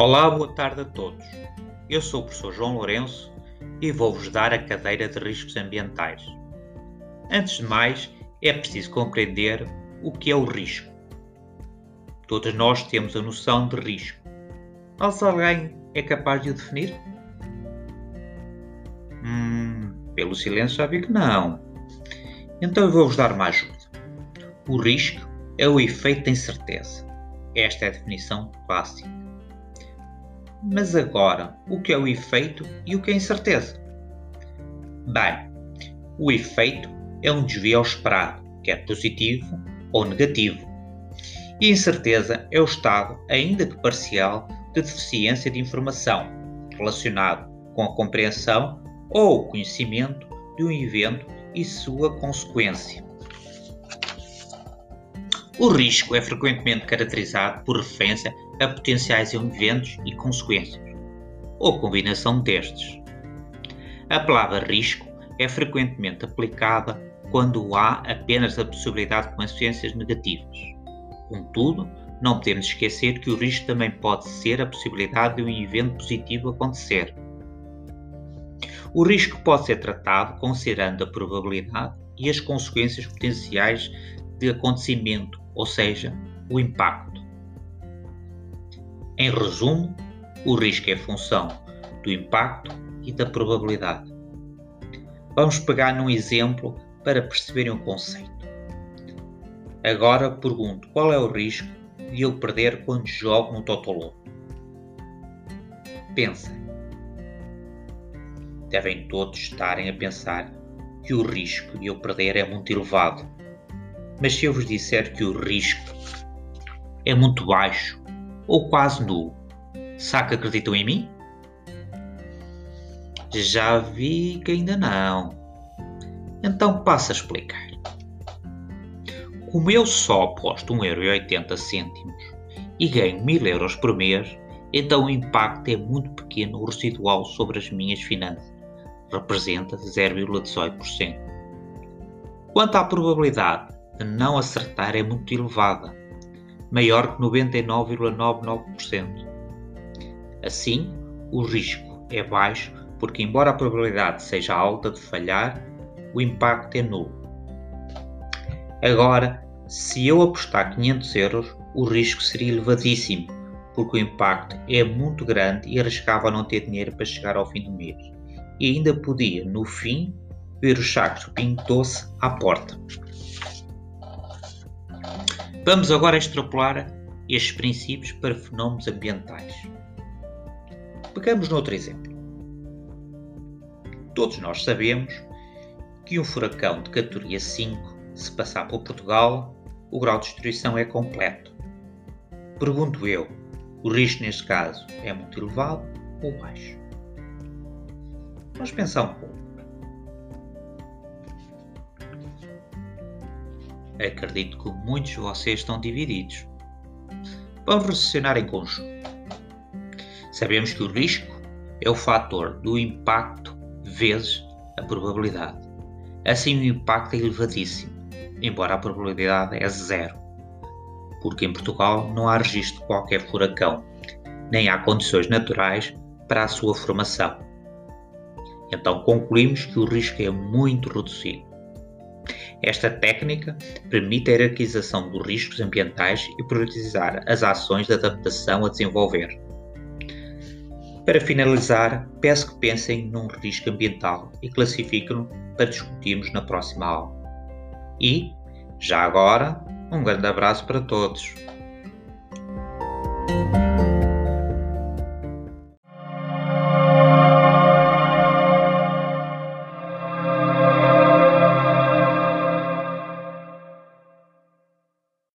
Olá, boa tarde a todos. Eu sou o professor João Lourenço e vou-vos dar a cadeira de riscos ambientais. Antes de mais, é preciso compreender o que é o risco. Todos nós temos a noção de risco. Mas alguém é capaz de o definir? Hum, pelo silêncio já vi que não. Então eu vou-vos dar uma ajuda. O risco é o efeito da incerteza. Esta é a definição clássica. Mas agora, o que é o efeito e o que é incerteza? Bem, o efeito é um desvio ao esperado, quer positivo ou negativo. E a incerteza é o estado, ainda que parcial, de deficiência de informação relacionado com a compreensão ou conhecimento de um evento e sua consequência. O risco é frequentemente caracterizado por referência a potenciais eventos e consequências, ou combinação destes. A palavra risco é frequentemente aplicada quando há apenas a possibilidade de consequências negativas. Contudo, não podemos esquecer que o risco também pode ser a possibilidade de um evento positivo acontecer. O risco pode ser tratado considerando a probabilidade e as consequências potenciais de acontecimento ou seja, o impacto. Em resumo, o risco é função do impacto e da probabilidade. Vamos pegar num exemplo para perceberem o conceito. Agora pergunto qual é o risco de eu perder quando jogo no Totoloto? Pensem. Devem todos estarem a pensar que o risco de eu perder é muito elevado mas se eu vos disser que o risco é muito baixo ou quase nulo, será que acreditam em mim? Já vi que ainda não. Então passo a explicar. Como eu só aposto 1,80€ e ganho 1000 euros por mês, então o impacto é muito pequeno residual sobre as minhas finanças. Representa 0,18%. Quanto à probabilidade de não acertar é muito elevada, maior que 99,99%. Assim, o risco é baixo porque, embora a probabilidade seja alta de falhar, o impacto é nulo. Agora, se eu apostar 500 euros, o risco seria elevadíssimo, porque o impacto é muito grande e arriscava não ter dinheiro para chegar ao fim do mês. E ainda podia, no fim, ver os sacos de pinto doce à porta. Vamos agora extrapolar estes princípios para fenómenos ambientais. Pegamos noutro exemplo. Todos nós sabemos que um furacão de categoria 5, se passar por Portugal, o grau de destruição é completo. Pergunto eu, o risco neste caso é muito elevado ou baixo? Vamos pensar um pouco. Acredito que muitos de vocês estão divididos. Vamos raciocinar em conjunto. Sabemos que o risco é o fator do impacto vezes a probabilidade. Assim, o impacto é elevadíssimo, embora a probabilidade é zero, porque em Portugal não há registro de qualquer furacão, nem há condições naturais para a sua formação. Então concluímos que o risco é muito reduzido. Esta técnica permite a hierarquização dos riscos ambientais e priorizar as ações de adaptação a desenvolver. Para finalizar, peço que pensem num risco ambiental e classifiquem-no para discutirmos na próxima aula. E, já agora, um grande abraço para todos.